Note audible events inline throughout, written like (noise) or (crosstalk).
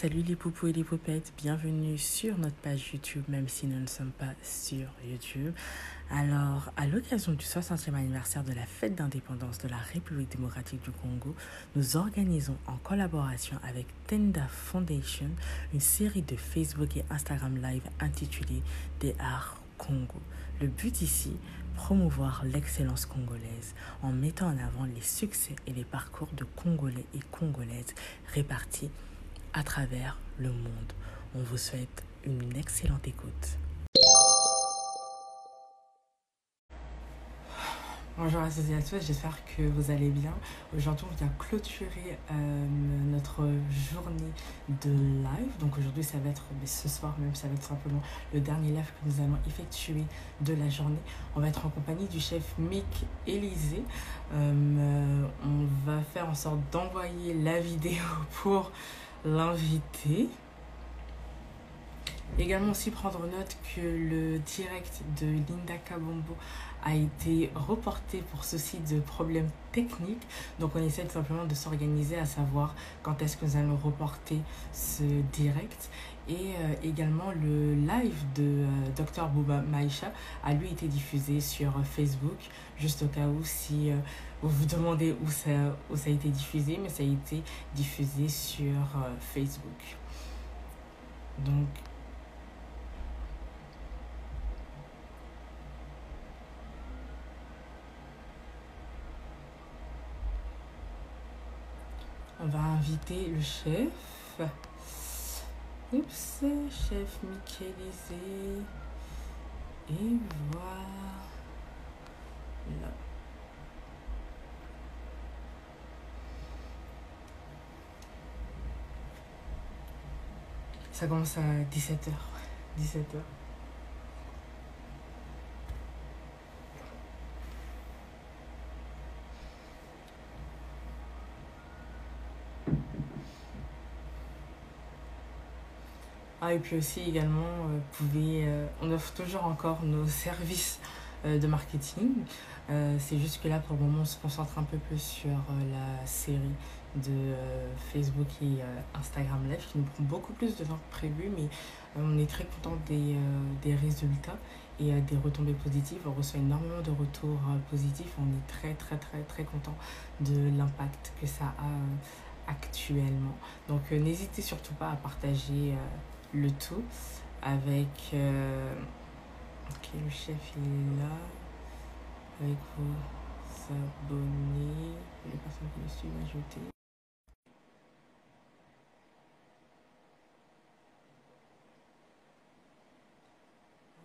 Salut les poupous et les poupettes, bienvenue sur notre page YouTube, même si nous ne sommes pas sur YouTube. Alors, à l'occasion du 60e anniversaire de la fête d'indépendance de la République démocratique du Congo, nous organisons en collaboration avec Tenda Foundation une série de Facebook et Instagram Live intitulée Des Arts Congo. Le but ici, promouvoir l'excellence congolaise en mettant en avant les succès et les parcours de Congolais et Congolaises répartis travers le monde. On vous souhaite une excellente écoute. Bonjour à tous et à tous, j'espère que vous allez bien. Aujourd'hui, on vient clôturer euh, notre journée de live. Donc aujourd'hui, ça va être, ce soir même, ça va être simplement le dernier live que nous allons effectuer de la journée. On va être en compagnie du chef Mick Élysée. Euh, on va faire en sorte d'envoyer la vidéo (laughs) pour l'inviter. Également aussi prendre note que le direct de Linda Kabombo a été reporté pour souci de problèmes techniques. Donc on essaie tout simplement de s'organiser à savoir quand est-ce que nous allons reporter ce direct. Et euh, également le live de euh, Dr Bouba Maïcha a lui été diffusé sur Facebook, juste au cas où si euh, vous vous demandez où ça, où ça a été diffusé, mais ça a été diffusé sur Facebook. Donc On va inviter le chef. Oups, chef Michelisé. Et voilà. Ça commence à 17h. 17h. Et puis aussi également, euh, pouvez, euh, on offre toujours encore nos (laughs) services euh, de marketing. c'est juste que là, pour le moment, on se concentre un peu plus sur la série de Facebook et Instagram Live qui nous prend beaucoup plus de temps que prévu, mais on est très content des, des résultats et des retombées positives. On reçoit énormément de retours positifs. On est très, très, très, très content de l'impact que ça a actuellement. Donc, n'hésitez surtout pas à partager le tout avec euh, le chef il est là. Avec vos abonnés les personnes qui le suivent ajouter.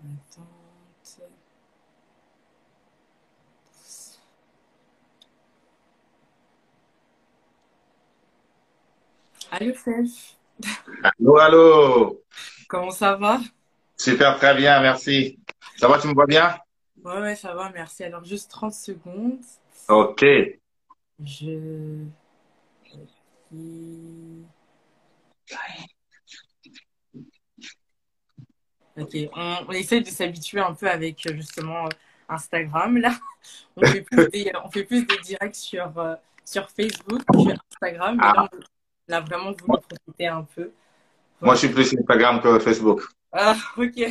Attente. Allô Allô, allô. Comment ça va? Super, très bien, merci. Ça va, tu me vois bien? Ouais, ouais, ça va, merci. Alors, juste 30 secondes. Ok. Je. Ok, on, essaie de s'habituer un peu avec justement Instagram. Là, on fait plus (laughs) des, on fait plus des directs sur, euh, sur Facebook que Instagram. Mais là, on a vraiment voulu profiter un peu. Moi, je suis plus Instagram que Facebook. Ah, ok.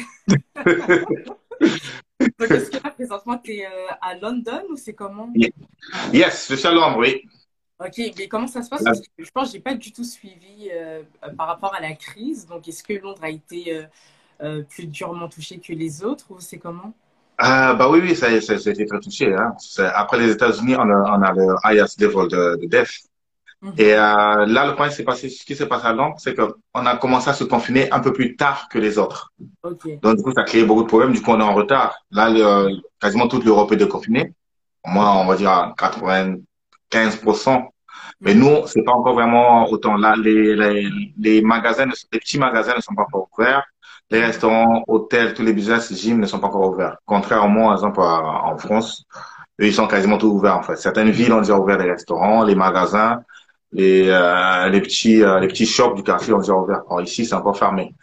(laughs) Donc, est-ce que là, présentement, tu es euh, à London ou c'est comment Yes, je suis à Londres, oui. Ok, mais comment ça se passe? Je pense que je n'ai pas du tout suivi euh, par rapport à la crise. Donc, est-ce que Londres a été euh, plus durement touché que les autres ou c'est comment? Bah oui, oui, ça, a été très touché. Hein. Après les États-Unis, on a, on a, le highest level de, de death. Mhm. Et euh, là, le point, c'est passé, ce qui s'est passé à Londres, c'est qu'on a commencé à se confiner un peu plus tard que les autres. Donc, du coup, ça a créé beaucoup de problèmes. Du coup, on est en retard. Là, le, quasiment toute l'Europe est déconfinée. Moi, on va dire à 95%. Mais nous, c'est pas encore vraiment autant. Là, les, les, les magasins, les petits magasins ne sont pas encore ouverts. Les restaurants, hôtels, tous les business, gym ne sont pas encore ouverts. Contrairement, par exemple, en France, eux, ils sont quasiment tous ouverts, en fait. Certaines villes ont déjà ouvert les restaurants, les magasins, les, euh, les petits euh, les petits shops du quartier ont déjà ouvert. Alors ici, c'est encore fermé.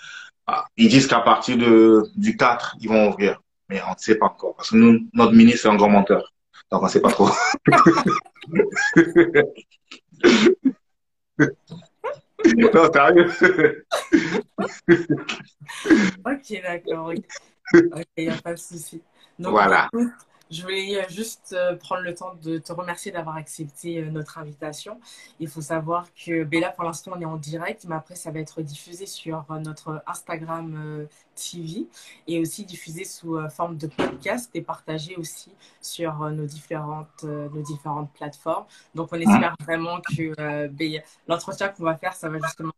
Ah, ils disent qu'à partir de du 4, ils vont ouvrir, mais on ne sait pas encore parce que nous, notre ministre est un grand menteur, donc on ne sait pas trop. (laughs) non, sérieux. ok, d'accord. Ok, il n'y a pas de souci. Donc, voilà. Je voulais euh, juste euh, prendre le temps de te remercier d'avoir accepté euh, notre invitation. Il faut savoir que Bella, pour l'instant, on est en direct, mais après, ça va être diffusé sur notre Instagram TV et aussi diffusé sous forme de podcast et partagé aussi sur nos différentes, nos différentes plateformes. Donc, on espère vraiment que l'entretien qu'on va faire, ça va justement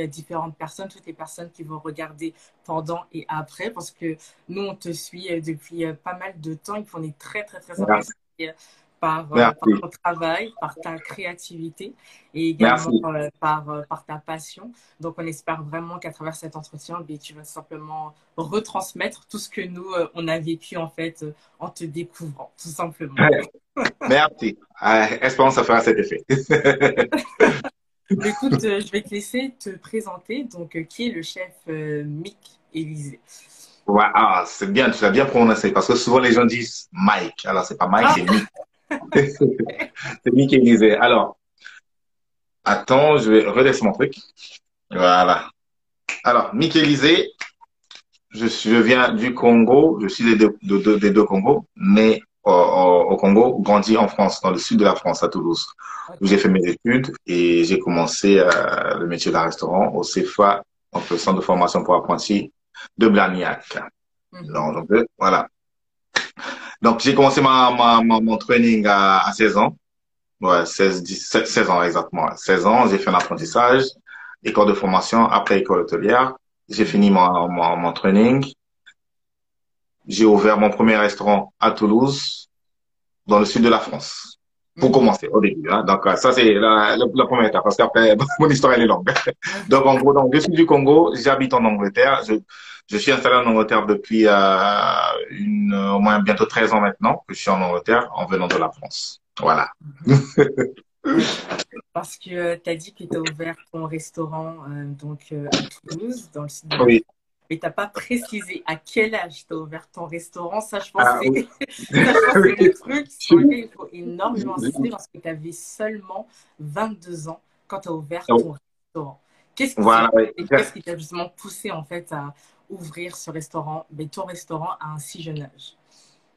a différentes personnes, toutes les personnes qui vont regarder pendant et après, parce que nous, on te suit euh, depuis euh, pas mal de temps et qu'on est très, très, très intéressés euh, par, ton travail, par ta créativité et également par, par ta passion. Donc, on espère vraiment qu'à travers cet entretien, ben, tu vas simplement retransmettre tout ce que nous, on a vécu en fait en te découvrant, tout simplement. (laughs) Merci. espérons que ça fera cet effet. (laughs) Écoute, euh, je vais te laisser te présenter. Donc, euh, qui est le chef euh, Mick Élysée Ouais, ah, c'est bien, tu l'as bien prononcé parce que souvent les gens disent Mike. Alors, c'est pas Mike, c'est Mick. (laughs) c'est Mick Élysée. Alors, attends, je vais redescendre mon truc. Voilà. Alors, Mick Élysée, je, je viens du Congo, je suis des deux, des deux Congos, mais au, Congo, grandi en France, dans le sud de la France, à Toulouse, où j'ai fait mes études et j'ai commencé euh, le métier de restaurant au CFA, donc le centre de formation pour apprentis de Blagnac. Mhm. Donc, voilà. Donc, j'ai commencé ma, ma, mon training à, à 16 ans. Ouais, 16, 17, 16 ans exactement. 16 ans, j'ai fait un apprentissage, école de formation, après école hôtelière. J'ai fini mon, mon, mon training j'ai ouvert mon premier restaurant à Toulouse, dans le sud de la France. Pour mhm. commencer, au début. Hein. Donc, ça, c'est la, la, première étape, parce qu'après, (laughs) mon histoire, elle est longue. (laughs) donc, en gros, donc, je suis du Congo, j'habite en Angleterre. Je, je suis installé en Angleterre depuis euh, une, au moins bientôt 13 ans maintenant que je suis en Angleterre en venant de la France. Voilà. (laughs) Parce que euh, tu as dit que tu as ouvert ton restaurant euh, donc, euh, à Toulouse, dans le sud de la oui mais tu n'as pas précisé à quel âge tu as ouvert ton restaurant. Ça, je pense ah que c'est (laughs) le (laughs) truc sur lequel il faut énormément insister parce que tu avais seulement 22 ans quand tu as ouvert ton restaurant. Qu'est-ce qui t'a justement poussé en fait à ouvrir ce restaurant, mais ton restaurant à un si jeune âge?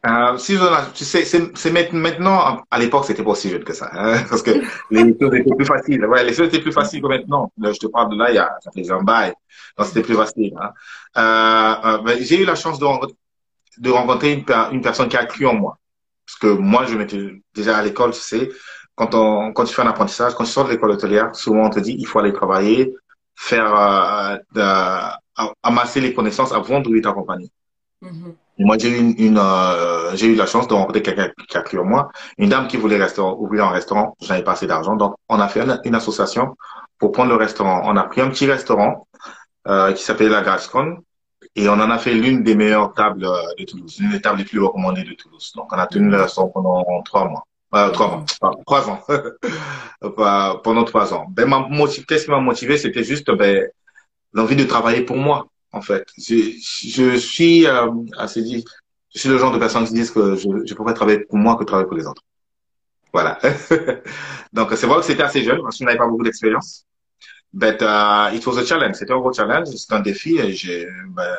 Euh, si tu sais, c'est maintenant, à l'époque, c'était pas aussi jeune que ça, hein, (laughs) parce que les choses étaient plus faciles. Ouais, les choses étaient plus faciles que maintenant. je te parle de là, il y a, ça fait un bail. Donc, c'était plus facile. Hein. Euh, euh, j'ai eu la chance de, rencontrer une, une, personne qui a cru en moi. Parce que moi, je m'étais déjà à l'école, tu sais, quand on, quand tu fais un apprentissage, quand tu sors de l'école hôtelière, souvent on te dit, il faut aller travailler, faire, euh, amasser les connaissances avant d'ouvrir ta compagnie. Mm-hmm. Moi, j'ai eu une, euh, j'ai eu la chance de rencontrer quelqu'un qui a cru en moi, une dame qui voulait restaurant, ouvrir un restaurant. J'avais pas assez d'argent, donc on a fait une, association pour prendre le restaurant. On a pris un petit restaurant euh, qui s'appelait la Gascon et on en a fait l'une des meilleures tables euh, de Toulouse, l'une des tables les plus recommandées de Toulouse. Donc, on a tenu le restaurant pendant trois mois. Euh, trois mois, trois ans, (laughs) pendant trois ans. Ben, qu'est-ce qui m'a motivé, c'était juste ben, l'envie de travailler pour moi en fait. Je, je suis euh, assez dit, je suis le genre de personne qui disent que je, je pourrais travailler pour moi que travailler pour les autres. Voilà. (laughs) Donc c'est vrai que c'était assez jeune parce que je n'avais pas beaucoup d'expérience. But uh, it was a challenge. C'était un gros challenge, c'était un défi et ben,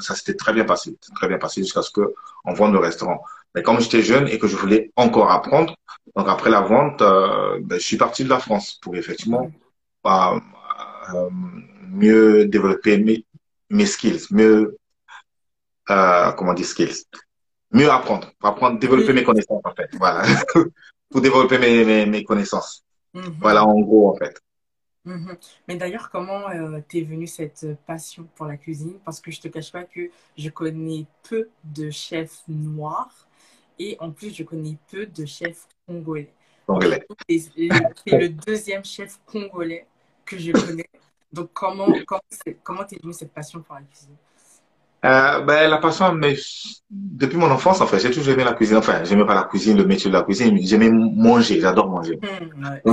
ça s'était très bien passé, très bien passé jusqu'à ce que on vende le restaurant. Mais comme j'étais jeune et que je voulais encore apprendre, donc après la vente, euh, ben, je suis parti de la France pour effectivement euh, euh mieux développer mes, skills, mieux, euh, comment dire skills, mieux apprendre, apprendre, développer mes connaissances en fait, voilà, (laughs) pour développer mes, mes, mes connaissances. Mhm. Voilà en gros en fait. Mhm. Mais d'ailleurs, comment euh, t'es venue cette passion pour la cuisine? Parce que je te cache pas que je connais peu de chefs noirs et en plus je connais peu de chefs congolais. Congolais. C'est le deuxième chef congolais que je connais. Donc, comment comment t'es venue cette passion pour la cuisine? Euh, ben, la passion, mais depuis mon enfance, en fait, j'ai toujours aimé la cuisine. Enfin, j'aimais pas la cuisine, le métier de la cuisine, mais j'aimais manger, j'adore manger. Mmh, (laughs)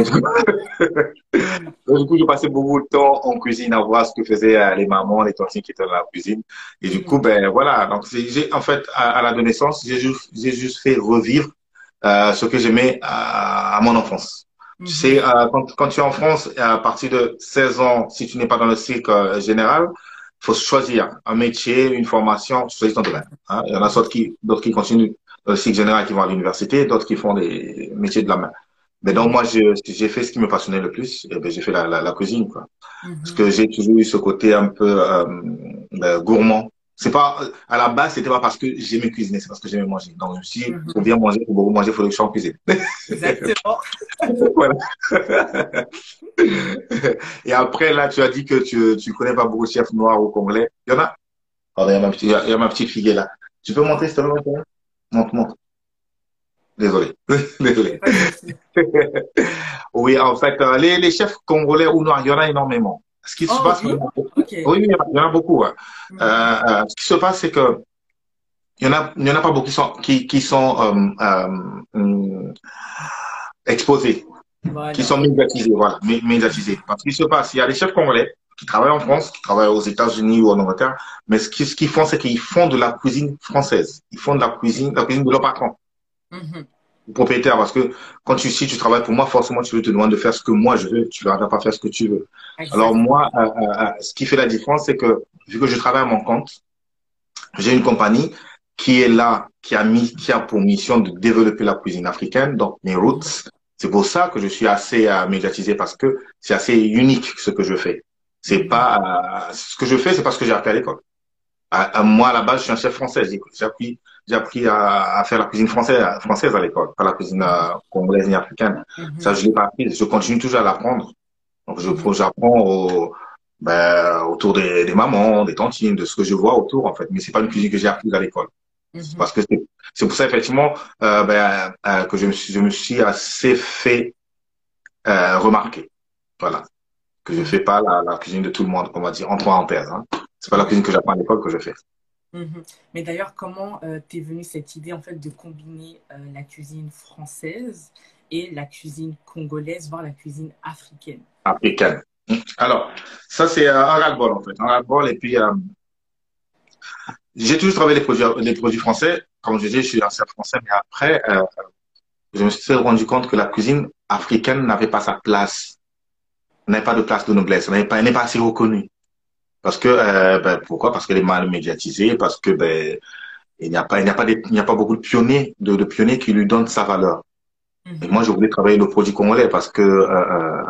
Donc, du coup, je passais beaucoup de temps en cuisine à voir ce que faisaient euh, les mamans, les tontines qui étaient dans la cuisine. Et du mmh. coup, ben voilà. Donc, j'ai en fait, à, à l'adolescence, j'ai juste, j'ai juste fait revivre euh, ce que j'aimais à, à, mon enfance. Tu sais, euh, quand, quand, tu es en France, à partir de 16 ans, si tu n'es pas dans le cycle euh, général, il faut choisir un métier, une formation, tu choisis ton domaine. Hein. Il y en a d'autres qui, d'autres qui continuent dans le cycle général, qui vont à l'université, d'autres qui font des métiers de la main. Mais donc moi, j'ai fait ce qui me passionnait le plus, et ben, j'ai fait la, la, la, cuisine, quoi. Mm-hmm. Parce que j'ai toujours eu ce côté un peu euh, ben, gourmand c'est pas, à la base, c'était pas parce que j'aimais cuisiner, c'est parce que j'aimais manger. Donc, je me suis dit, pour bien manger, pour beaucoup manger, il faudrait que je sois en cuisine. Exactement. (laughs) voilà. Et après, là, tu as dit que tu, tu connais pas beaucoup de chefs noirs ou congolais. Il y en a? il y a ma petite, il y a ma petite fille là. Tu peux monter, s'il te plaît? Monte, monte. Désolé. (laughs) Désolé. (laughs) oui, en fait, euh, les, les chefs congolais ou noirs, il y en a énormément. Ce qui se oh, passe, oui, il y en a beaucoup. Mm. Euh, ce qui se passe, c'est que il y en a, il y en a pas beaucoup qui sont, qui, qui sont euh, euh exposés, qui sont médiatisés, voilà, médiatisés. Parce qu'il se passe, il y a des chefs congolais qui travaillent en France, qui travaillent aux États-Unis ou en Angleterre, mais ce qu'ils ce qu'ils font, c'est qu'ils font de la cuisine française. Ils font de la cuisine, la cuisine de leur patron. Mm-hmm propriétaire parce que quand tu si tu travailles pour moi forcément tu veux te demander de faire ce que moi je veux. Tu ne vas pas faire ce que tu veux. Alors moi euh, euh, euh, ce qui fait la différence c'est que vu que je travaille à mon compte j'ai une compagnie qui est là qui a mis qui a pour mission de développer la cuisine africaine donc mes roots. C'est pour ça que je suis assez euh, médiatisé parce que c'est assez unique ce que je fais. C'est pas ce que je fais c'est parce que j'ai appris à l'école. Moi à la base je suis un chef français j'ai appris j'ai appris à, à, faire la cuisine française, française à l'école, pas la cuisine euh, congolaise ni africaine. Mm-hmm. Ça, je l'ai pas appris. Je continue toujours à l'apprendre. Donc, je, j'apprends au, ben, autour des, des, mamans, des tantines, de ce que je vois autour, en fait. Mais c'est pas une cuisine que j'ai appris à l'école. Mm-hmm. Parce que c'est pour ça, effectivement, euh, ben, euh, que je me, suis, je me suis assez fait euh, remarquer. Voilà. Que je fais pas la, la, cuisine de tout le monde, on va dire, entre en paire. Hein. C'est pas la cuisine que j'apprends à l'école que je fais. Mhm. Mais d'ailleurs, comment euh, t'es venue cette idée en fait de combiner euh, la cuisine française et la cuisine congolaise, voire la cuisine africaine? Africaine. Alors, ça c'est un ras-le-bol en fait, un ras-le-bol et puis euh, j'ai toujours travaillé les produits, les produits français. Comme je dis, je suis un chef français, mais après, euh, je me suis rendu compte que la cuisine africaine n'avait pas sa place, n'avait pas de place de noblesse, n'est pas, pas assez reconnue. Parce que euh, ben, pourquoi? Parce qu'elle est mal médiatisée, parce que ben il n'y a pas il n'y a pas il n'y a pas beaucoup de pionniers de, de, pionniers qui lui donnent sa valeur. Mm-hmm. Et moi je voulais travailler le produit congolais parce que euh, euh,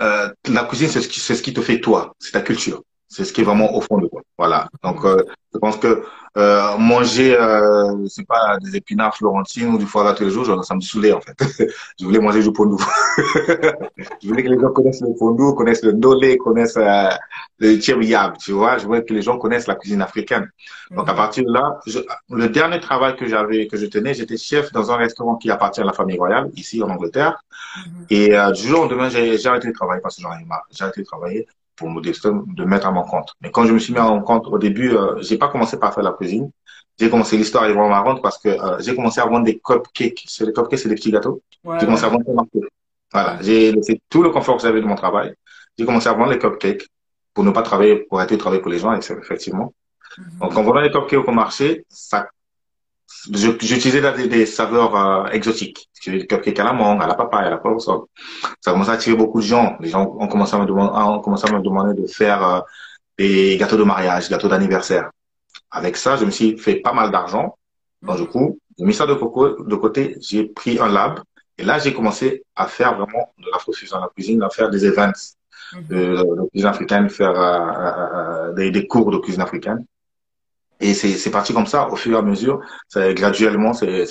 euh la cuisine c'est ce qui c'est ce qui te fait toi, c'est ta culture. C'est ce qui est vraiment au fond de toi. Voilà. Donc, euh, je pense que euh, manger, euh, c'est pas des épinards florentines ou du foie gras tous les jours, ça me saoulait en fait. (laughs) je voulais manger du pondou. (laughs) je voulais que les gens connaissent le pondou, connaissent le dolé, connaissent euh, le tchèvriab, tu vois. Je voulais que les gens connaissent la cuisine africaine. Donc, à partir de là, je, le dernier travail que j'avais, que je tenais, j'étais chef dans un restaurant qui appartient à la famille royale, ici en Angleterre. Mhm. Et euh, du jour au lendemain, j'ai arrêté de travailler parce que j'en ai marre. J'ai arrêté de travailler pour me de mettre à mon compte. Mais quand je me suis mis à mon compte, au début, euh, j'ai pas commencé par faire la cuisine. J'ai commencé l'histoire est vraiment marrante parce que euh, j'ai commencé à vendre des cupcakes. C'est les cupcakes, c'est des petits gâteaux. J'ai commencé à vendre des Voilà, j'ai laissé tout le confort que j'avais de mon travail. J'ai commencé à vendre les cupcakes pour ne pas travailler, pour arrêter de travailler pour les gens, effectivement. Mm-hmm. Donc, en vendant les cupcakes au marché, ça J'utilisais des, des, saveurs euh, exotiques. Des cupcakes à la mangue, à la papaye, à la pomme Ça a commencé à attirer beaucoup de gens. Les gens ont commencé à me demander, ont commencé à me demander de faire euh, des gâteaux de mariage, gâteaux d'anniversaire. Avec ça, je me suis fait pas mal d'argent. Donc, du coup, j'ai mis ça de, de côté. J'ai pris un lab. Et là, j'ai commencé à faire vraiment de la fusion dans la cuisine, à faire des events mhm. de, cuisine africaine, faire euh, euh, des, des cours de cuisine africaine. Et c'est parti comme ça, au fur et à mesure, ça, graduellement, c'est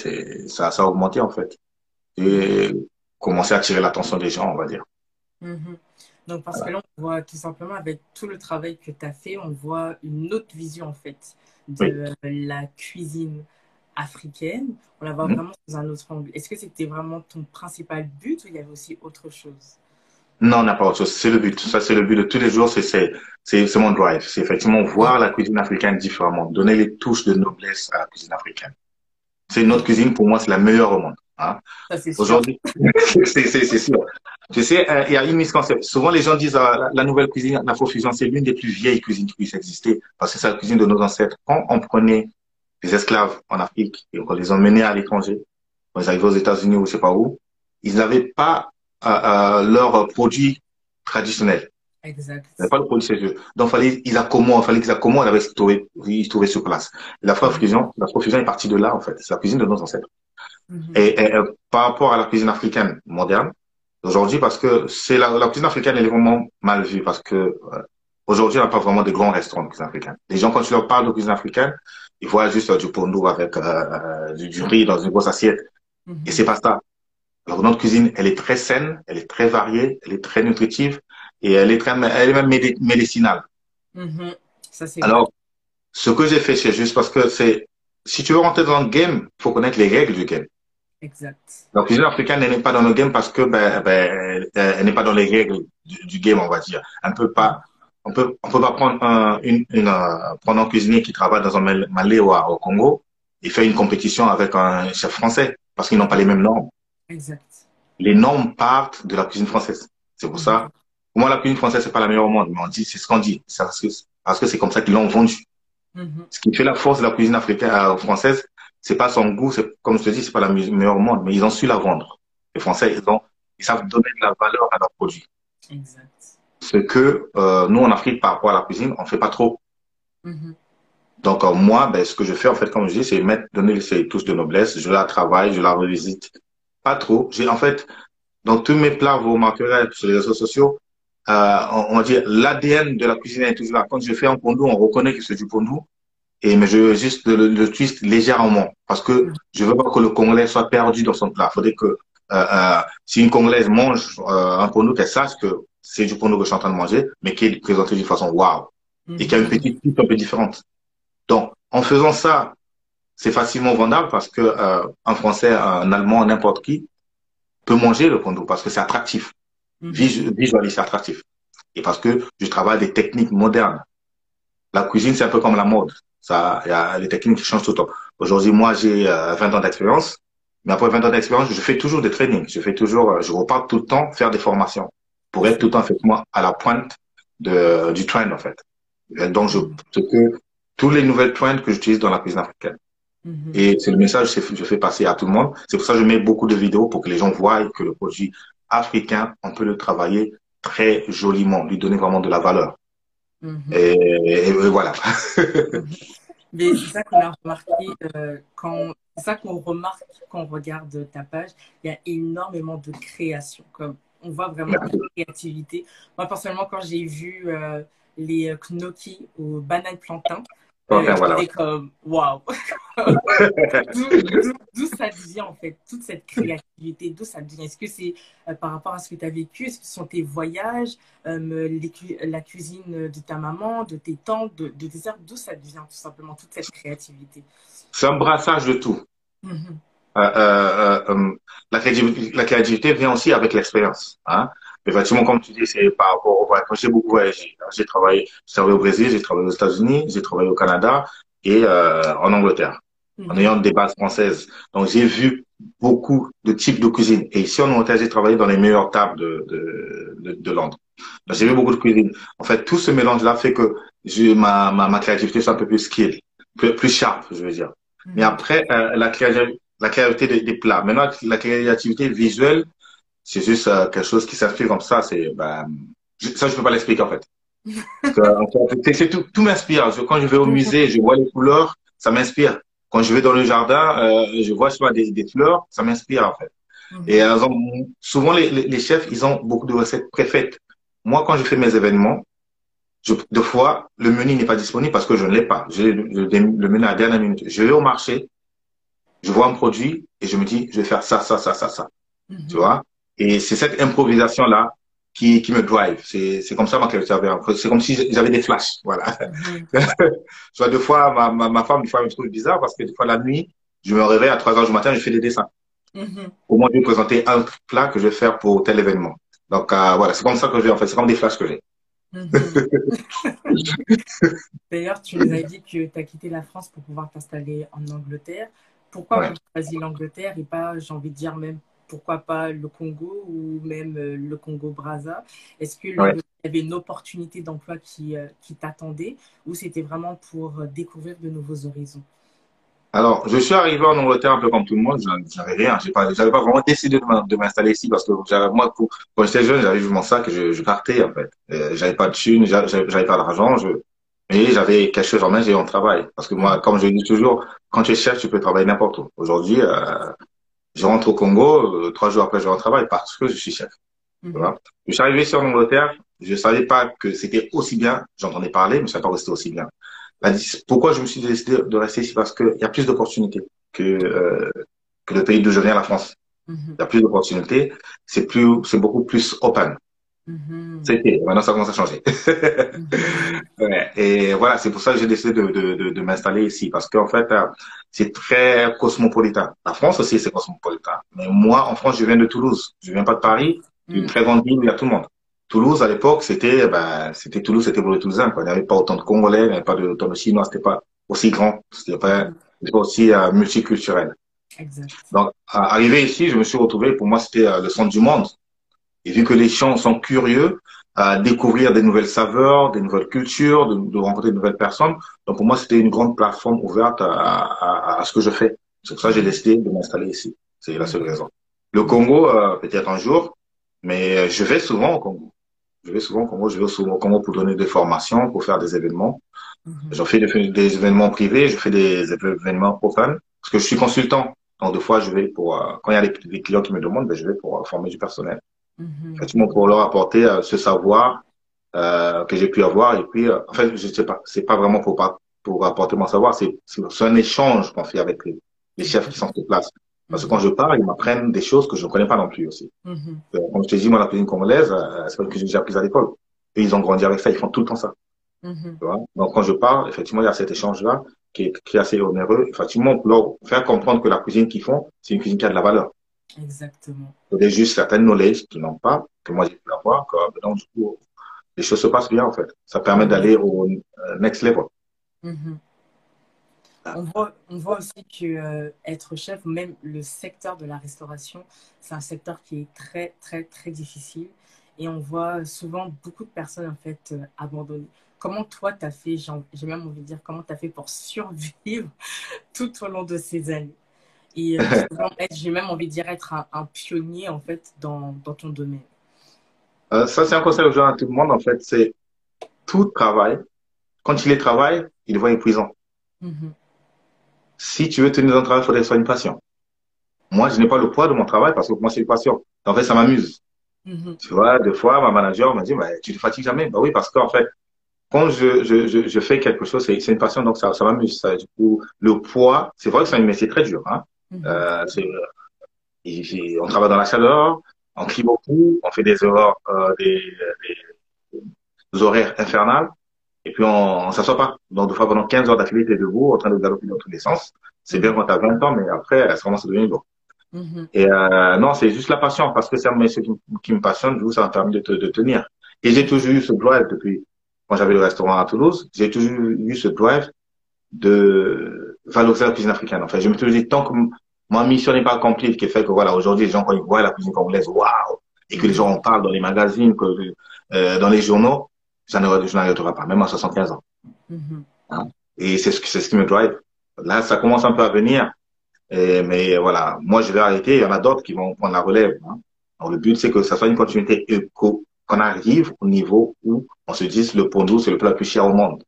ça, ça a augmenté en fait. Et commencé à attirer l'attention des gens, on va dire. Mm-hmm. Donc, parce que là, on voit tout simplement, avec tout le travail que tu as fait, on voit une autre vision en fait de la cuisine africaine. On la voit mm-hmm. vraiment sous un autre angle. Est-ce que c'était vraiment ton principal but ou il y avait aussi autre chose? Non, on n'a pas autre chose. C'est le but. Ça, c'est le but de tous les jours. C'est, c'est, c'est, mon drive. C'est effectivement voir la cuisine africaine différemment, donner les touches de noblesse à la cuisine africaine. C'est notre cuisine, pour moi, c'est la meilleure au monde. Hein. Aujourd'hui, (laughs) c'est, sûr. Tu sais, euh, il y a une misconception. Souvent, les gens disent euh, la, nouvelle cuisine, la fusion, c'est l'une des plus vieilles cuisines qui puisse exister parce que c'est la cuisine de nos ancêtres. Quand on prenait des esclaves en Afrique et qu'on les emmenait à l'étranger, quand ils arrivaient aux États-Unis ou je sais pas où, ils n'avaient pas leurs produits traditionnels. Exact. pas le produit chez Donc, fallait, ils accommodent, fallait qu'ils accommodent avec ce qu'ils trouvaient sur place. la profusion, la profusion est partie de là, en fait. C'est la cuisine de nos ancêtres. Mm-hmm. et, par rapport à la cuisine africaine moderne, aujourd'hui, parce que c'est la, la, cuisine africaine, elle est vraiment mal vue parce que euh, aujourd'hui, on n'a pas vraiment de grands restaurants de cuisine africaine. Les gens, quand tu leur parles de cuisine africaine, ils voient juste euh, du pondo avec euh, du, riz dans une grosse assiette. Mm-hmm. Et c'est pas ça. Alors, notre cuisine, elle est très saine, elle est très variée, elle est très nutritive et elle est, très, elle est même médicinale. Mm-hmm. Ça, Alors, ce que j'ai fait, c'est juste parce que c'est, si tu veux rentrer dans le game, il faut connaître les règles du game. Exact. La cuisine africaine, elle n'est pas dans le game parce que ben, ben, elle n'est pas dans les règles du, game, on va dire. On peut pas, on peut, on peut pas prendre un, une, une, euh, prendre un cuisinier qui travaille dans un Malais ou au Congo et faire une compétition avec un chef français parce qu'ils n'ont pas les mêmes normes. Exact. Les normes partent de la cuisine française. C'est pour ça. Pour moi, la cuisine française, c'est pas la meilleure au monde, mais on dit, c'est ce qu'on dit. Parce que c'est comme ça qu'ils l'ont vendu. Mm-hmm. Ce qui fait la force de la cuisine africaine, euh, française, c'est pas son goût, c'est comme je te dis, c'est pas la meilleure au monde, mais ils ont su la vendre. Les Français, ils ont, ils savent donner de la valeur à leurs produits. Exact. Ce que euh, nous en Afrique, par rapport à la cuisine, on fait pas trop. Mm-hmm. Donc euh, moi, ben, ce que je fais en fait, comme je dis, c'est mettre, donner les touches de noblesse. Je la travaille, je la revisite. Pas trop. J'ai en fait, dans tous mes plats, vous remarquerez sur les réseaux sociaux, euh, on, on dit l'ADN de la cuisine est toujours là. Quand je fais un pondou, on reconnaît que c'est du pondou et mais je veux juste le, le, twist légèrement parce que je veux pas que le Congolais soit perdu dans son plat. Il faudrait que euh, euh, si une Congolaise mange euh, un pondou, qu'elle sache que c'est du pondou que je suis en train de manger, mais qui est présenté d'une façon waouh et qui a une petite type un peu différente. Donc, en faisant ça, c'est facilement vendable parce que euh, un Français, un Allemand, n'importe qui peut manger le pondou parce que c'est attractif. Mm c'est attractif. Et parce que je travaille des techniques modernes. La cuisine, c'est un peu comme la mode. Ça, il y a les techniques qui changent tout le temps. Aujourd'hui, moi, j'ai 20 euh, ans d'expérience. Mais après 20 ans d'expérience, je fais toujours des trainings. Je fais toujours, euh, je repars tout le temps faire des formations pour être tout le temps, moi, à la pointe de, du trend, en fait. donc, je, que, tous les nouvelles trends que j'utilise dans la cuisine africaine. Mm-hmm. Et c'est le message que je fais passer à tout le monde. C'est pour ça que je mets beaucoup de vidéos pour que les gens voient que le produit africain, on peut le travailler très joliment, lui donner vraiment de la valeur. Mhm. Et, voilà. (laughs) Mais c'est ça qu'on a remarqué euh, quand c'est ça qu'on remarque quand on regarde ta page. Il y a énormément de création. Comme on voit vraiment la créativité. Moi personnellement, quand j'ai vu euh, les gnocchi au banane plantain, Enfin, voilà. comme waouh (laughs) D'où ça vient en fait, toute cette créativité, d'où ça vient? Est-ce que c'est euh, par rapport à ce que tu as vécu? Est-ce que ce sont tes voyages, euh, la cuisine de ta maman, de tes tantes, de, de tes sœurs? D'où ça vient tout simplement, toute cette créativité? C'est un brassage de tout. Mm-hmm. Euh, la, créativité, la créativité vient aussi avec l'expérience. Hein? Effectivement, comme tu dis, c'est par rapport au voyage. J'ai beaucoup voyagé. J'ai travaillé, j'ai travaillé au Brésil, j'ai travaillé aux États-Unis, j'ai travaillé au Canada et euh, en Angleterre, en ayant des bases françaises. Donc, j'ai vu beaucoup de types de cuisine. Et ici, en Angleterre, j'ai travaillé dans les meilleures tables de, de, de, de Londres. J'ai vu beaucoup de cuisine. En fait, tout ce mélange-là fait que ma, ma, ma créativité soit un peu plus skill, plus, plus sharp, je veux dire. Mhm. Mais après, euh, la, la créativité des, des, plats. Maintenant, la créativité visuelle, c'est juste euh, quelque chose qui s'inspire comme ça. C'est ben, ça, je peux pas l'expliquer en fait. (laughs) c'est tout, tout m'inspire. Quand je vais au musée, je vois les couleurs, ça m'inspire. Quand je vais dans le jardin, euh, je vois soit des, des fleurs, ça m'inspire en fait. Mhm. Et euh, souvent les, les, chefs, ils ont beaucoup de recettes préfaites. Moi, quand je fais mes événements, je, deux fois, le menu n'est pas disponible parce que je ne l'ai pas. J'ai le, le, menu à la dernière minute. Je vais au marché, je vois un produit et je me dis, je vais faire ça, ça, ça, ça, ça. Mhm. Tu vois? Et c'est cette improvisation-là qui, qui me drive. C'est, c'est comme ça ma créativité. C'est comme si j'avais des flashs. Voilà. Mm-hmm. (laughs) Soit deux fois, ma, ma, ma, femme, des fois, elle me trouve bizarre parce que des fois, la nuit, je me réveille à 3 heures du matin, je fais des dessins. Mm-hmm. Au moins, je vais présenter un plat que je vais faire pour tel événement. Donc, euh, voilà, c'est comme ça que je vais, en fait. C'est comme des flashs que j'ai. Mm-hmm. (laughs) D'ailleurs, tu nous as dit que tu as quitté la France pour pouvoir t'installer en Angleterre. Pourquoi ouais. tu as choisi l'Angleterre et pas, j'ai envie de dire, même pourquoi pas le Congo ou même euh, le Congo-Braza Est-ce qu'il y avait une opportunité d'emploi qui, euh, qui t'attendait ou c'était vraiment pour euh, découvrir de nouveaux horizons? Alors, je suis arrivé en Angleterre un peu comme tout le monde. J'avais rien. J'ai pas, j'avais pas vraiment décidé de m'installer ici parce que moi, quand j'étais jeune, j'avais vu mon sac et je, je partais en fait. J'avais pas de thunes, j'avais pas d'argent. Je, mais j'avais quelque chose en main, j'ai un travail. Parce que moi, comme je dis toujours, quand tu es chef, tu peux travailler n'importe où. Aujourd'hui, euh, je rentre au Congo, euh, trois jours après, je rentre au travail parce que je suis chef. Mhm. Je suis arrivé sur Angleterre, je savais pas que c'était aussi bien. J'entendais parler, mais ça n'a pas resté aussi bien. Pourquoi je me suis décidé de rester ici? Parce qu'il y a plus d'opportunités que, euh, que le pays d'où je viens, la France. Mhm. Il y a plus d'opportunités. C'est plus, c'est beaucoup plus open. Mm C'était, maintenant ça commence à changer. Mhm. (laughs) ouais. Et voilà, c'est pour ça que j'ai décidé de, de, de, m'installer ici, parce qu'en fait, euh, c'est très cosmopolitain. La France aussi, c'est cosmopolitain. Mais moi, en France, je viens de Toulouse. Je viens pas de Paris, une mhm. très grande ville où il y a tout le monde. Toulouse, à l'époque, c'était, ben, c'était Toulouse, c'était pour les Toulousains, quoi. Il n'y avait pas autant de Congolais, il n'y avait pas autant de Chinois, c'était pas aussi grand, c'était pas, c'était pas aussi euh, multiculturel. Exact. Donc, arrivé ici, je me suis retrouvé, pour moi, c'était euh, le centre du monde. Et vu que les gens sont curieux à découvrir des nouvelles saveurs, des nouvelles cultures, de, rencontrer de nouvelles personnes, donc pour moi, c'était une grande plateforme ouverte à, à, à ce que je fais. C'est pour ça que j'ai décidé de m'installer ici. C'est la seule raison. Le Congo, euh, peut-être un jour, mais je vais souvent au Congo. Je vais souvent au Congo, je vais souvent au Congo pour donner des formations, pour faire des événements. Mm J'en fais des, événements privés, je fais des événements open, parce que je suis consultant. Donc, des fois, je vais pour, euh, quand il y a des, clients qui me demandent, ben, je vais pour euh, former du personnel. Mm pour leur apporter euh, ce savoir euh, que j'ai pu avoir. Et puis, en fait, je sais pas, c'est pas vraiment pour, pour apporter mon savoir, c'est un échange qu'on fait avec les, les chefs qui sont sur place. Parce que quand je parle, ils m'apprennent des choses que je ne connais pas non plus aussi. Mm Comme je te dis, moi, la cuisine congolaise, euh, c'est pas que j'ai déjà appris à l'école. Et ils ont grandi avec ça, ils font tout le temps ça. Tu vois? Donc, quand je parle, effectivement, il y a cet échange-là qui est, qui est assez onéreux. Effectivement, pour leur faire comprendre que la cuisine qu'ils font, c'est une cuisine qui a de la valeur. Exactement. Il y a juste certaines knowledge qu'ils n'ont pas, que moi j'ai pu avoir. Donc, du coup, les choses se passent bien, en fait. Ça permet d'aller au euh, next level. Mm on voit, on voit aussi que euh, être chef, même le secteur de la restauration, c'est un secteur qui est très, très, très difficile. Et on voit souvent beaucoup de personnes, en fait, euh, abandonner. Comment toi, tu as fait, j'ai même envie de dire, comment tu as fait pour survivre (laughs) tout au long de ces années? Et euh, (laughs) j'ai même envie de dire être un, pionnier, en fait, dans, dans ton domaine. ça, c'est un conseil aux à tout le monde, en fait. C'est tout travail. Quand il est travail, il devient épuisant. Mm-hmm si tu veux tenir dans ton travail, il faudrait que ce une passion. Moi, je n'ai pas le poids de mon travail parce que moi, c'est une passion. En fait, ça m'amuse. Mm-hmm. Tu vois, des fois, ma manager m'a dit, bah, tu te fatigues jamais. Bah oui, parce qu'en fait, quand je, je, je, je, fais quelque chose, c'est une passion, donc ça, ça m'amuse. Du coup, le poids, c'est vrai que c'est un métier très dur. Hein. Mm-hmm. euh, on travaille dans la chaleur, on crie beaucoup, on fait des horaires, euh, des, des, des, horaires infernales. Et puis, on, ne s'assoit pas. Donc, des fois, pendant 15 heures d'affilée, tu es debout, en train de galoper dans tous les sens. C'est bien quand tu as 20 ans, mais après, ça commence à devenir lourd. Mm-hmm. Et euh, non, c'est juste la passion, parce que c'est un métier qui, qui, me passionne, du coup, ça m'a permis de, te, de tenir. Et j'ai toujours eu ce drive depuis, quand j'avais le restaurant à Toulouse, j'ai toujours eu ce drive de valoriser la cuisine africaine. En fait, je me suis dit, tant que ma mission n'est pas accomplie, qui fait que voilà, aujourd'hui, les gens, quand ils voient la cuisine congolaise, waouh! Et que les gens en parlent dans les magazines, que, euh, dans les journaux, je n'arrêterai pas, même à 75 ans. Mm-hmm. Hein? Et c'est ce, ce qui me drive. Là, ça commence un peu à venir. mais voilà, moi, je vais arrêter. Il y en a d'autres qui vont prendre la relève. Hein? le but, c'est que ça soit une continuité et qu'on arrive au niveau où on se dise le pondou, c'est le plat le plus cher au monde.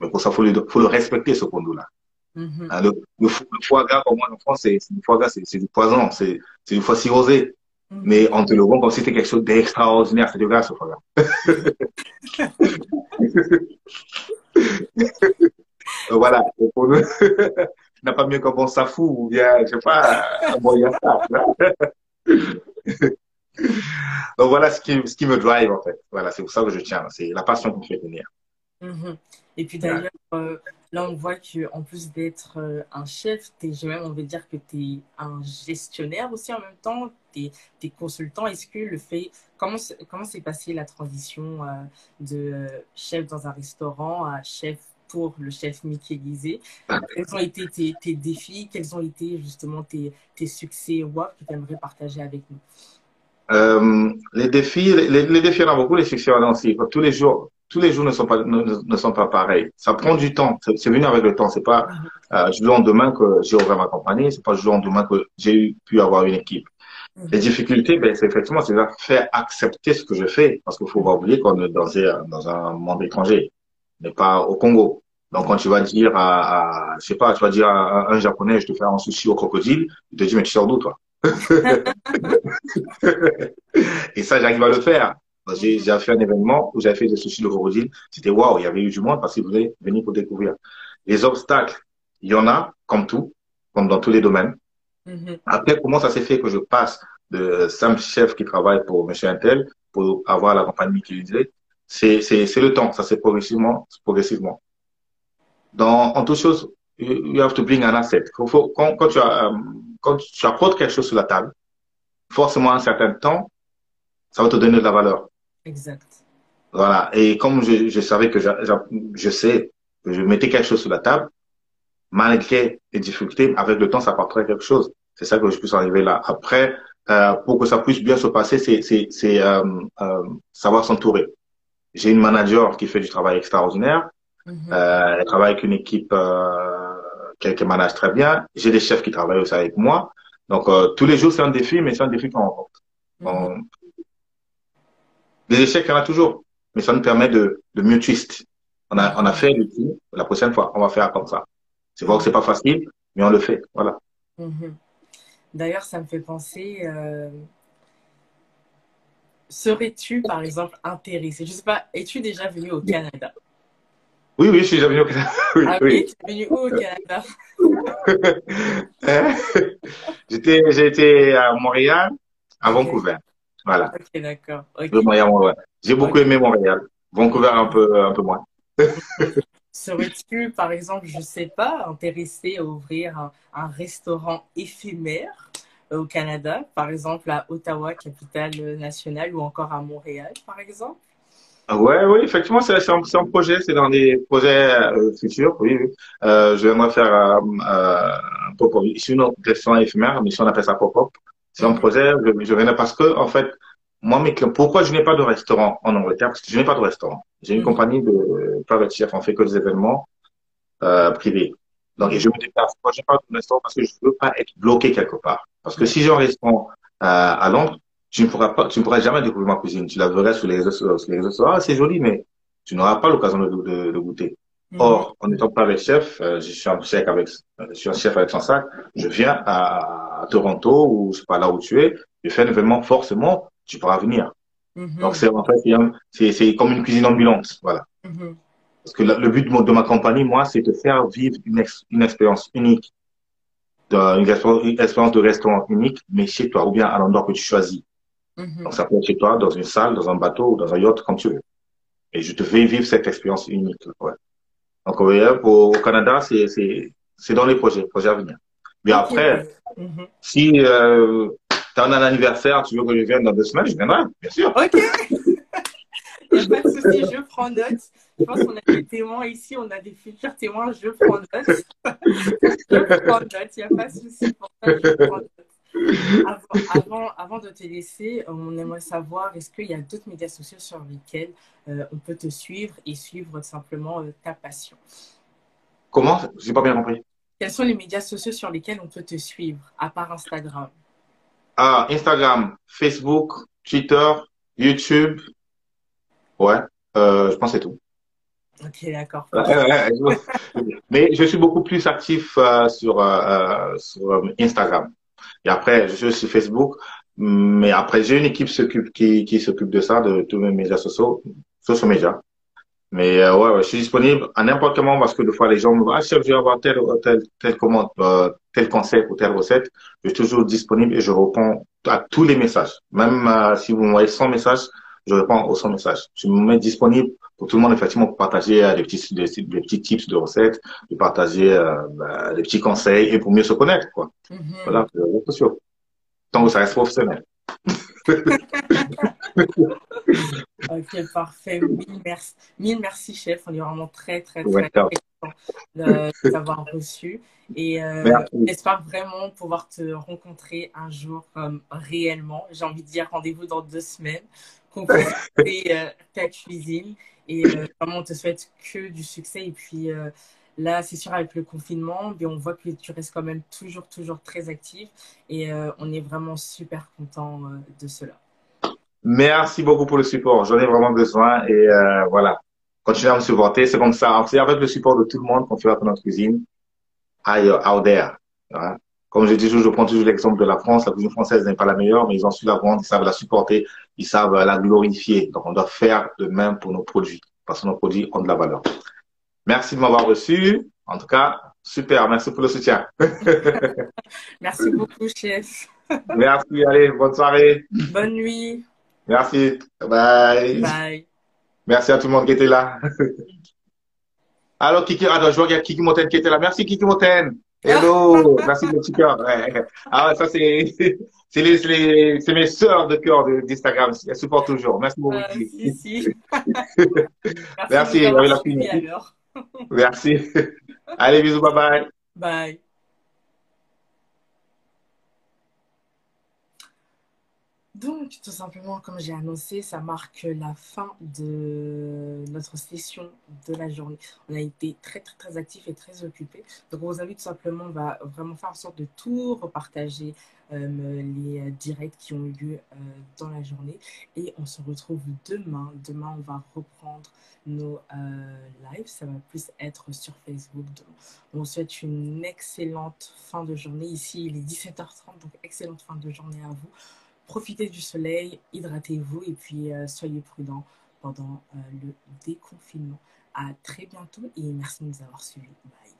Mais pour ça, faut le, faut le respecter, ce pondou-là. Mm-hmm. Hein, le, foie gras, pour moi, en France, c'est du foie gras, c'est du poison, c'est du foie cirrhosé. Mm-hmm. Mais on te le vend comme si c'était quelque chose d'extraordinaire. C'est du gras, ce foie gras. (laughs) voilà. Pour (laughs) n'a pas mieux qu'un bon safou ou bien, je sais pas, bon yassa. (laughs) Donc voilà ce qui, ce qui me drive en fait. Voilà, c'est pour ça que je tiens. C'est la passion qui me fait venir. Mm-hmm. Et puis d'ailleurs, euh, là on voit qu'en plus d'être euh, un chef, j'ai même envie de dire que tu es un gestionnaire aussi en même temps, tu es, consultant. Est-ce que le fait, comment, comment s'est passée la transition euh, de chef dans un restaurant à chef pour le chef Mickey Quels ont été tes, tes, défis? Quels ont été justement tes, tes succès WAP que tu aimerais partager avec nous? Les défis, les, les, défis, il y en a beaucoup, les succès, aussi. Tous les jours, tous les jours ne sont pas ne, sont pas pareils. Ça prend du temps. C'est venu avec le temps. C'est pas euh, du lendemain que j'ai ouvert ma compagnie. C'est pas du lendemain que j'ai pu avoir une équipe. Mhm. Les difficultés, ben, c'est effectivement, c'est de faire accepter ce que je fais, parce qu'il faut pas oublier qu'on est dans, dans un monde étranger, mais pas au Congo. Donc, quand tu vas dire à, à je sais pas, tu vas dire à, un japonais, je te fais un sushi au crocodile, il te dit, mais tu sors d'où, toi? (laughs) (laughs) et ça, j'arrive à le faire. J'ai fait un événement où j'avais fait des sushis de crocodile. C'était waouh, il y avait eu du monde parce qu'ils voulaient venir pour découvrir. Les obstacles, il y en a, comme tout, comme dans tous les domaines. Mm-hmm. Après, comment ça s'est fait que je passe de simple chef qui travaille pour Monsieur Intel pour avoir la compagnie qui disait, c'est, le temps. Ça c'est progressivement, progressivement. Dans, en toute chose, you have to bring an asset. Quand, quand, quand tu as, euh, quand tu apportes quelque chose sur la table, forcément, un certain temps, ça va te donner de la valeur. Exact. Voilà. Et comme je, je savais que je, je sais que je mettais quelque chose sur la table, malgré les difficultés, avec le temps, ça apporterait quelque chose. C'est ça que je puisse arriver là. Après, euh, pour que ça puisse bien se passer, c'est, euh, euh, savoir s'entourer. J'ai une manager qui fait du travail extraordinaire. Mm-hmm. Euh, elle travaille avec une équipe euh, qui, manage très bien. J'ai des chefs qui travaillent aussi avec moi. Donc, tous les jours, c'est un défi, mais c'est un défi qu'on rencontre. Mm-hmm. Des échecs, il y en a toujours, mais ça nous permet de, de mieux twist. On a, on a fait le coup, la prochaine fois, on va faire comme ça. C'est vrai que c'est pas facile, mais on le fait. Voilà. Mhm. D'ailleurs, ça me fait penser. Euh, serais-tu, par exemple, intéressé? Je sais pas, es-tu déjà venu au Canada? Oui, oui, je suis déjà venu au Canada. (laughs) Oui, ah oui, tu es venu où au Canada? Hein? (laughs) J'étais, J'ai été à Montréal, à Vancouver. Voilà. Ok, d'accord. J'ai beaucoup aimé Montréal. Vancouver, un peu, un peu moins. (laughs) Serais-tu, par exemple, je ne sais pas, intéressé à ouvrir un, restaurant éphémère euh, au Canada, par exemple à Ottawa, capitale nationale, ou encore à Montréal, par exemple? Ah Ouais, oui, effectivement, c'est un, un, projet, c'est dans des projets euh, futurs, oui. oui. Euh, je viendrai faire euh, un pop-up, ici, un restaurant éphémère, mais si on appelle ça pop-up, c'est un projet, je, je viendrai parce que, en fait, moi, mes pourquoi je n'ai pas de restaurant en Angleterre? Parce que je n'ai pas de restaurant. J'ai une mm. compagnie de private chef, on fait que des événements euh, privés. Donc, je me déplace. Moi, je n'ai pas de restaurant parce que je ne veux pas être bloqué quelque part. Parce que si j'ai un restaurant euh, à Londres, tu ne pourras pas, tu ne pourras jamais découvrir ma cuisine. Tu la verrais sur les réseaux, réseaux Ah, c'est joli, mais tu n'auras pas l'occasion de, de, de, goûter. Or, en étant private chef, euh, je suis un chef avec, je suis un chef avec son sac. Je viens à, à Toronto ou je sais pas là où tu es. Je fais un événement forcément tu pourras venir. Mhm. Donc, c'est en fait, c'est comme une cuisine ambulante. Voilà. Mhm. Parce que le but de, ma compagnie, moi, c'est de faire vivre une, une expérience unique, une, expérience de restaurant unique, mais chez toi ou bien à l'endroit que tu choisis. Mhm. Donc, ça peut être chez toi, dans une salle, dans un bateau ou dans un yacht, comme tu veux. Et je te fais vivre cette expérience unique. Ouais. Donc, pour, au Canada, c'est dans les projets, projets à venir. Mais après, si euh, tu as un anniversaire, tu veux que je vienne dans deux semaines, je viendrai, bien sûr. Ok. (laughs) Il n'y a pas de souci, je prends note. Je pense qu'on a des témoins ici, on a des futurs témoins, je prends note. (laughs) je prends note, il n'y a pas de souci pour ça, je prends note. Avant, avant, de te laisser, on aimerait savoir, est-ce qu'il y a d'autres médias sociaux sur lesquels euh, on peut te suivre et suivre simplement euh, ta passion? Comment? Je n'ai pas bien compris. Quels sont les médias sociaux sur lesquels on peut te suivre, à part Instagram? Ah, Instagram, Facebook, Twitter, YouTube. Ouais, euh, je pense que c'est tout. Ok, d'accord. (laughs) Mais je suis beaucoup plus actif euh, sur, euh, sur Instagram. Et après, je suis sur Facebook. Mais après, j'ai une équipe qui, qui s'occupe de ça, de tous mes médias sociaux, social médias. Mais euh, ouais, je suis disponible à n'importe quel moment parce que des fois les gens me disent ah chef je vais avoir tel tel tel commande euh, tel conseil ou telle recette. Je suis toujours disponible et je réponds à tous les messages. Même euh, si vous m'envoyez 100 messages, je réponds aux 100 messages. Je me mets disponible pour tout le monde effectivement pour partager des petits des, petits tips de recettes, de partager bah, des petits conseils et pour mieux se connaître quoi. Mm -hmm. Voilà, sûr. Tant que ça reste professionnel. (laughs) ok, parfait. Mille merci. Mille merci, chef. On est vraiment très, très, très content de t'avoir reçu. Et euh, j'espère vraiment pouvoir te rencontrer un jour réellement. J'ai envie de dire rendez-vous dans deux semaines, qu'on puisse euh, ta cuisine Et vraiment, on te souhaite que du succès. Et puis là, c'est sûr, avec le confinement, mais on voit que tu restes quand même toujours, toujours très actif. Et on est vraiment super content de cela. Merci beaucoup pour le support. J'en ai vraiment besoin. Et voilà, continuez à me supporter. C'est comme ça. C'est avec le support de tout le monde qu'on fait notre cuisine. Out there. Comme je dis toujours, je prends toujours l'exemple de la France. La cuisine française n'est pas la meilleure, mais ils ont su la vendre, ils savent la supporter, ils savent la glorifier. Donc, on doit faire de même pour nos produits, parce que nos produits ont de la valeur. Merci de m'avoir reçu. En tout cas, super. Merci pour le soutien. (laughs) Merci beaucoup, chef. (laughs) Merci. Allez, bonne soirée. Bonne nuit. Merci. Bye. Bye. Merci à tout le monde qui était là. (laughs) Alors, Kiki, alors, je vois qu'il y a Kiki Montaigne qui était là. Merci, Kiki Montaigne. Hello, (laughs) merci mon petit cœur. Ah, ça, c'est, (laughs) c'est les, les, c'est mes sœurs de cœur d'Instagram. Elles supportent toujours. Merci beaucoup. Euh, si, si. (laughs) merci. merci. Merci. Allez, bisous, bye bye. Bye. Donc, tout simplement, comme j'ai annoncé, ça marque la fin de notre session de la journée. On a été très, très, très actifs et très occupés. Donc, on vous invite tout simplement, on va vraiment faire en sorte de tout repartager euh, les euh, directs qui ont eu lieu euh, dans la journée. Et on se retrouve demain. Demain, on va reprendre nos lives. Ça va plus être sur Facebook. On vous souhaite une excellente fin de journée. Ici, il est 17h30, donc excellente fin de journée à vous profitez du soleil, hydratez-vous et puis euh, soyez prudents pendant euh, le déconfinement. À très bientôt et merci de nous avoir suivis. Bye.